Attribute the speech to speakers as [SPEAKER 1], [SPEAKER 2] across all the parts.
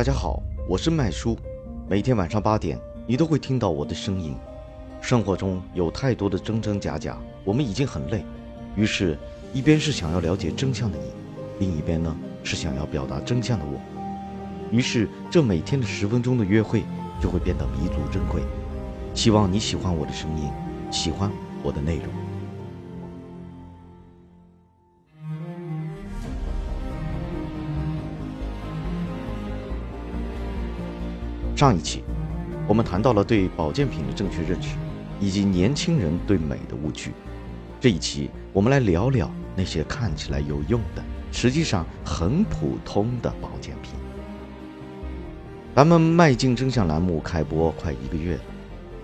[SPEAKER 1] 大家好，我是麦叔，每天晚上八点，你都会听到我的声音。生活中有太多的真真假假，我们已经很累，于是，一边是想要了解真相的你，另一边呢是想要表达真相的我，于是这每天的十分钟的约会就会变得弥足珍贵。希望你喜欢我的声音，喜欢我的内容。上一期，我们谈到了对保健品的正确认识，以及年轻人对美的误区。这一期，我们来聊聊那些看起来有用的，实际上很普通的保健品。咱们迈进真相栏目开播快一个月了，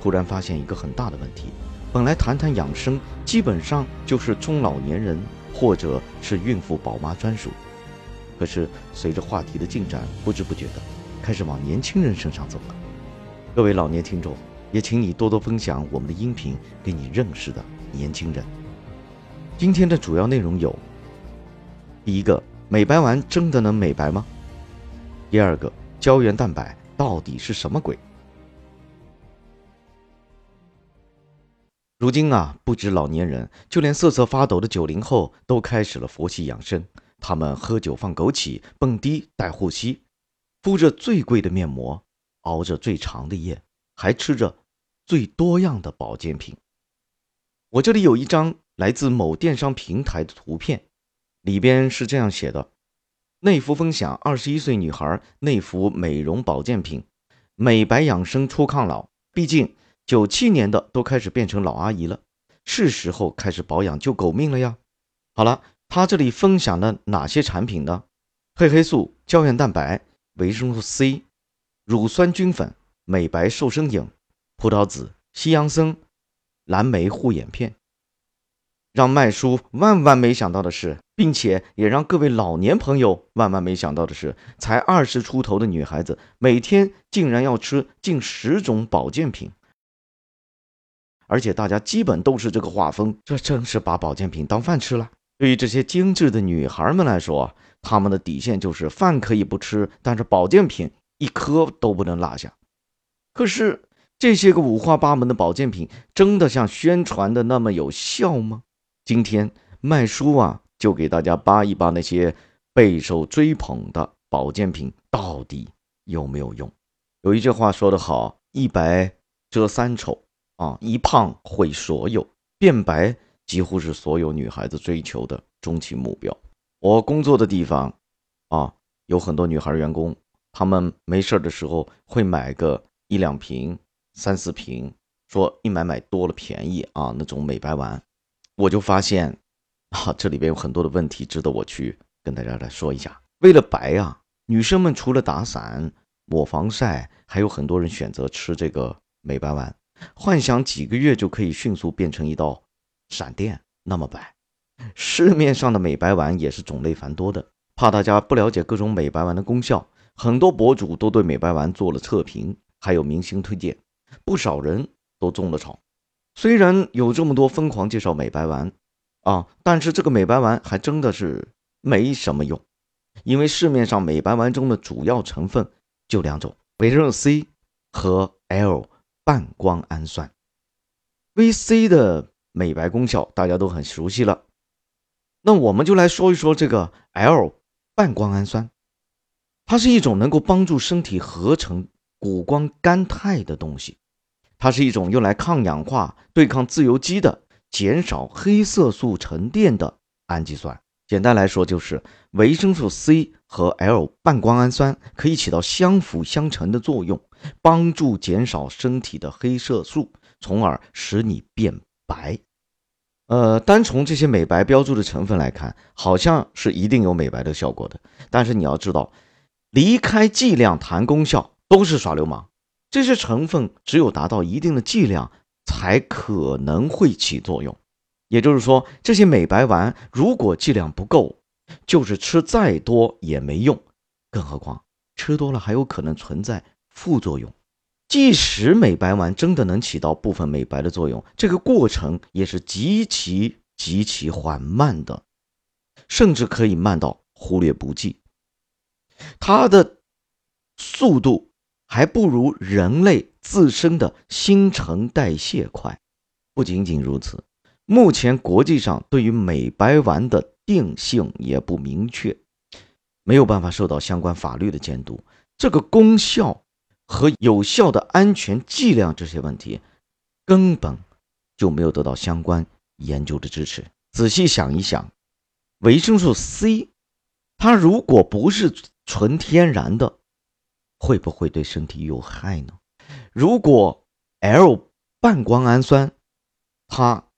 [SPEAKER 1] 突然发现一个很大的问题：本来谈谈养生，基本上就是中老年人或者是孕妇宝妈专属，可是随着话题的进展，不知不觉的。开始往年轻人身上走了。各位老年听众，也请你多多分享我们的音频给你认识的年轻人。今天的主要内容有：第一个，美白丸真的能美白吗？第二个，胶原蛋白到底是什么鬼？如今啊，不止老年人，就连瑟瑟发抖的九零后都开始了佛系养生。他们喝酒放枸杞，蹦迪戴护膝。敷着最贵的面膜，熬着最长的夜，还吃着最多样的保健品。我这里有一张来自某电商平台的图片，里边是这样写的：内服分享，二十一岁女孩内服美容保健品，美白养生出抗老。毕竟九七年的都开始变成老阿姨了，是时候开始保养救狗命了呀。好了，他这里分享了哪些产品呢？褪黑素、胶原蛋白。维生素 C、乳酸菌粉、美白瘦身饮、葡萄籽、西洋参、蓝莓护眼片。让麦叔万万没想到的是，并且也让各位老年朋友万万没想到的是，才二十出头的女孩子每天竟然要吃近十种保健品，而且大家基本都是这个画风，这真是把保健品当饭吃了。对于这些精致的女孩们来说，他们的底线就是饭可以不吃，但是保健品一颗都不能落下。可是这些个五花八门的保健品，真的像宣传的那么有效吗？今天麦叔啊，就给大家扒一扒那些备受追捧的保健品到底有没有用。有一句话说得好：“一白遮三丑啊，一胖毁所有。”变白。几乎是所有女孩子追求的终极目标。我工作的地方，啊，有很多女孩员工，她们没事的时候会买个一两瓶、三四瓶，说一买买多了便宜啊，那种美白丸。我就发现，啊，这里边有很多的问题值得我去跟大家来说一下。为了白啊，女生们除了打伞、抹防晒，还有很多人选择吃这个美白丸，幻想几个月就可以迅速变成一道。闪电那么白，市面上的美白丸也是种类繁多的。怕大家不了解各种美白丸的功效，很多博主都对美白丸做了测评，还有明星推荐，不少人都中了草。虽然有这么多疯狂介绍美白丸啊，但是这个美白丸还真的是没什么用，因为市面上美白丸中的主要成分就两种：维生素 C 和 L 半胱氨酸。VC 的。美白功效大家都很熟悉了，那我们就来说一说这个 L 半胱氨酸，它是一种能够帮助身体合成谷胱甘肽的东西，它是一种用来抗氧化、对抗自由基的、减少黑色素沉淀的氨基酸。简单来说，就是维生素 C 和 L 半胱氨酸可以起到相辅相成的作用，帮助减少身体的黑色素，从而使你变白。呃，单从这些美白标注的成分来看，好像是一定有美白的效果的。但是你要知道，离开剂量谈功效都是耍流氓。这些成分只有达到一定的剂量，才可能会起作用。也就是说，这些美白丸如果剂量不够，就是吃再多也没用。更何况吃多了还有可能存在副作用。即使美白丸真的能起到部分美白的作用，这个过程也是极其极其缓慢的，甚至可以慢到忽略不计。它的速度还不如人类自身的新陈代谢快。不仅仅如此，目前国际上对于美白丸的定性也不明确，没有办法受到相关法律的监督。这个功效和有效的安全剂量这些问题，根本就没有得到相关研究的支持。仔细想一想，维生素 C，它如果不是纯天然的，会不会对身体有害呢？如果 L 半胱氨酸，它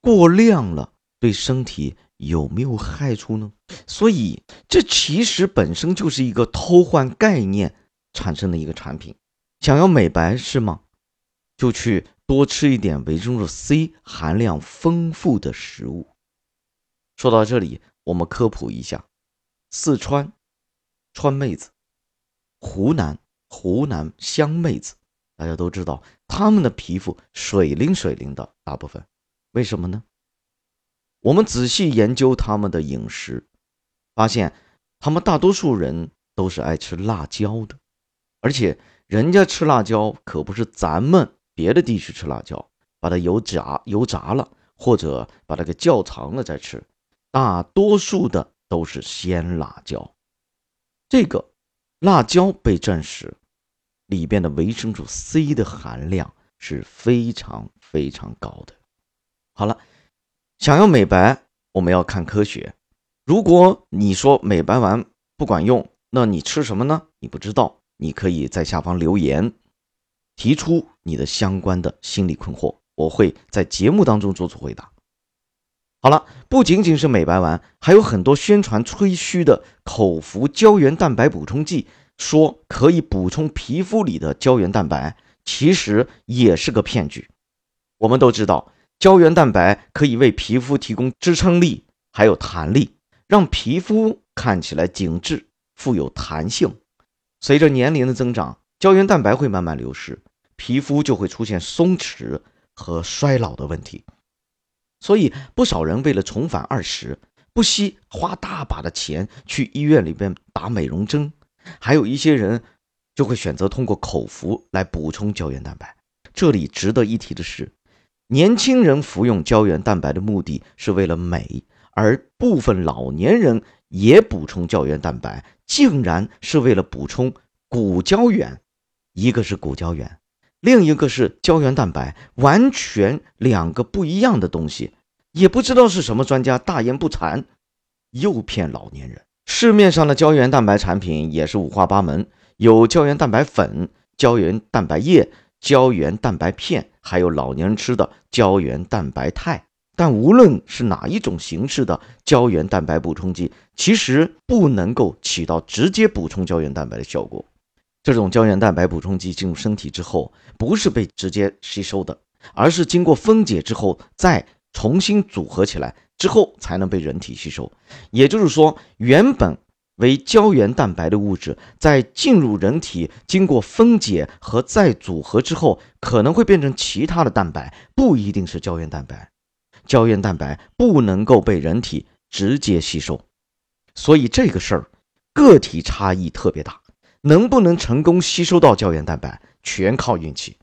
[SPEAKER 1] 过量了，对身体有没有害处呢？所以，这其实本身就是一个偷换概念产生的一个产品。想要美白是吗？就去多吃一点维生素 C 含量丰富的食物。说到这里，我们科普一下：四川川妹子，湖南湖南湘妹子。大家都知道，他们的皮肤水灵水灵的，大部分，为什么呢？我们仔细研究他们的饮食，发现他们大多数人都是爱吃辣椒的，而且人家吃辣椒可不是咱们别的地区吃辣椒，把它油炸油炸了，或者把它给窖藏了再吃，大多数的都是鲜辣椒。这个辣椒被证实。里边的维生素 C 的含量是非常非常高的。好了，想要美白，我们要看科学。如果你说美白丸不管用，那你吃什么呢？你不知道，你可以在下方留言，提出你的相关的心理困惑，我会在节目当中做出回答。好了，不仅仅是美白丸，还有很多宣传吹嘘的口服胶原蛋白补充剂。说可以补充皮肤里的胶原蛋白，其实也是个骗局。我们都知道，胶原蛋白可以为皮肤提供支撑力，还有弹力，让皮肤看起来紧致、富有弹性。随着年龄的增长，胶原蛋白会慢慢流失，皮肤就会出现松弛和衰老的问题。所以，不少人为了重返二十，不惜花大把的钱去医院里边打美容针。还有一些人就会选择通过口服来补充胶原蛋白。这里值得一提的是，年轻人服用胶原蛋白的目的是为了美，而部分老年人也补充胶原蛋白，竟然是为了补充骨胶原。一个是骨胶原，另一个是胶原蛋白，完全两个不一样的东西。也不知道是什么专家大言不惭，诱骗老年人。市面上的胶原蛋白产品也是五花八门，有胶原蛋白粉、胶原蛋白液、胶原蛋白片，还有老年人吃的胶原蛋白肽。但无论是哪一种形式的胶原蛋白补充剂，其实不能够起到直接补充胶原蛋白的效果。这种胶原蛋白补充剂进入身体之后，不是被直接吸收的，而是经过分解之后再重新组合起来。之后才能被人体吸收，也就是说，原本为胶原蛋白的物质，在进入人体经过分解和再组合之后，可能会变成其他的蛋白，不一定是胶原蛋白。胶原蛋白不能够被人体直接吸收，所以这个事儿个体差异特别大，能不能成功吸收到胶原蛋白，全靠运气。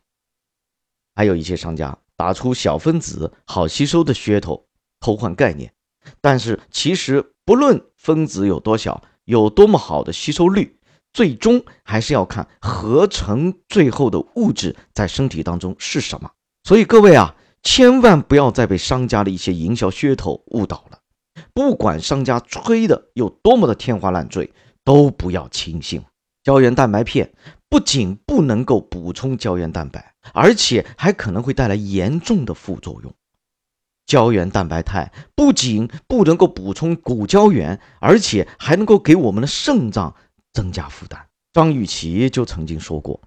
[SPEAKER 1] 还有一些商家打出小分子好吸收的噱头。偷换概念，但是其实不论分子有多小，有多么好的吸收率，最终还是要看合成最后的物质在身体当中是什么。所以各位啊，千万不要再被商家的一些营销噱头误导了。不管商家吹的有多么的天花乱坠，都不要轻信。胶原蛋白片不仅不能够补充胶原蛋白，而且还可能会带来严重的副作用。胶原蛋白肽不仅不能够补充骨胶原，而且还能够给我们的肾脏增加负担。张雨绮就曾经说过，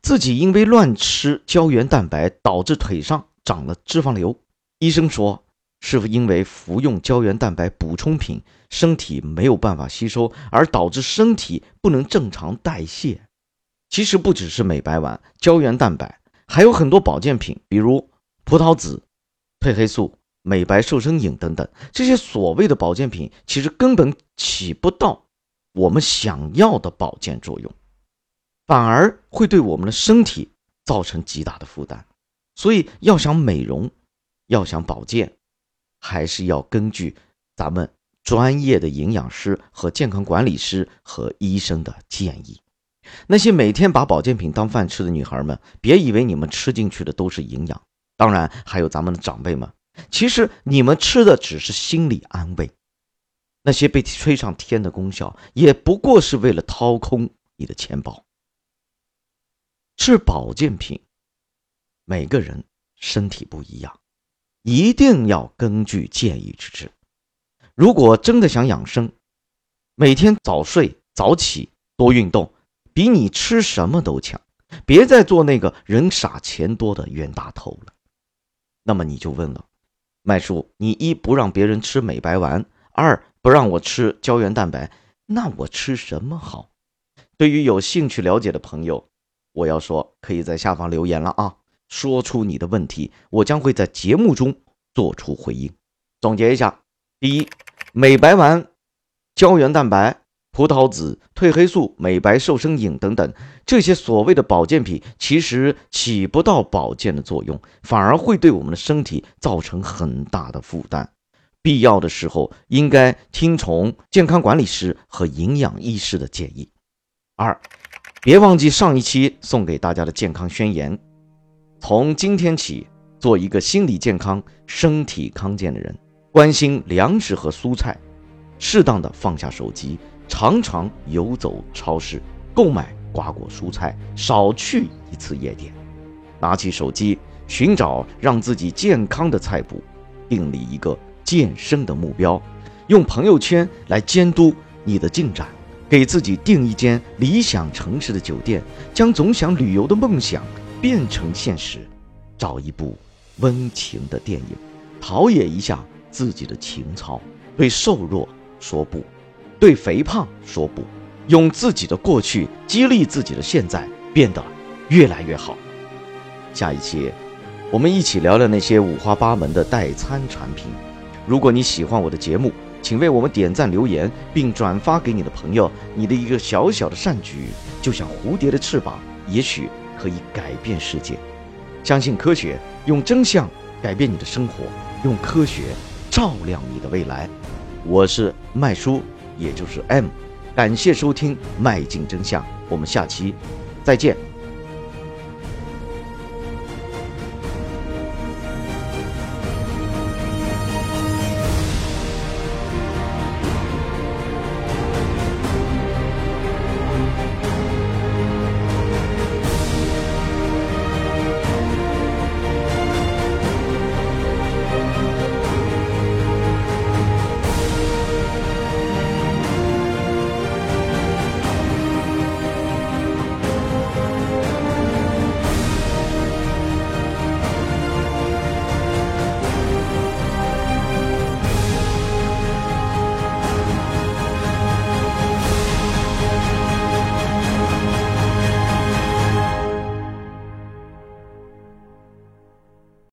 [SPEAKER 1] 自己因为乱吃胶原蛋白导致腿上长了脂肪瘤。医生说，是因为服用胶原蛋白补充品，身体没有办法吸收，而导致身体不能正常代谢。其实不只是美白丸、胶原蛋白，还有很多保健品，比如葡萄籽。褪黑素、美白瘦身饮等等，这些所谓的保健品，其实根本起不到我们想要的保健作用。反而会对我们的身体造成极大的负担。所以，要想美容，要想保健，还是要根据咱们专业的营养师和健康管理师和医生的建议。那些每天把保健品当饭吃的女孩们，别以为你们吃进去的都是营养。当然，还有咱们的长辈们，其实你们吃的只是心理安慰。那些被吹上天的功效，也不过是为了掏空你的钱包。吃保健品。每个人身体不一样，一定要根据建议去吃。如果真的想养生，每天早睡早起，多运动，比你吃什么都强。别再做那个人傻钱多的冤大头了。那么你就问了，麦叔，你一不让别人吃美白丸，二不让我吃胶原蛋白，那我吃什么好？对于有兴趣了解的朋友，我要说，可以在下方留言了啊。说出你的问题，我将会在节目中做出回应。总结一下：第一，美白丸、胶原蛋白、葡萄籽、褪黑素、美白瘦身饮等等这些所谓的保健品，其实起不到保健的作用，反而会对我们的身体造成很大的负担。必要的时候，应该听从健康管理师和营养医师的建议。二，别忘记上一期送给大家的健康宣言。从今天起，做一个心理健康、身体康健的人，关心粮食和蔬菜，适当的放下手机，常常游走超市购买瓜果蔬菜，少去一次夜店。拿起手机，寻找让自己健康的菜谱，订立一个健身的目标，用朋友圈来监督你的进展，给自己订一间理想城市的酒店，将总想旅游的梦想。变成现实，找一部温情的电影，陶冶一下自己的情操。对瘦弱说不，对肥胖说不，用自己的过去激励自己的现在，变得越来越好。下一期，我们一起聊聊那些五花八门的代餐产品。如果你喜欢我的节目，请为我们点赞、留言，并转发给你的朋友。你的一个小小的善举，就像蝴蝶的翅膀，也许。可以改变世界，相信科学，用真相改变你的生活，用科学照亮你的未来。我是麦叔，也就是 M，感谢收听《迈进真相》，我们下期再见。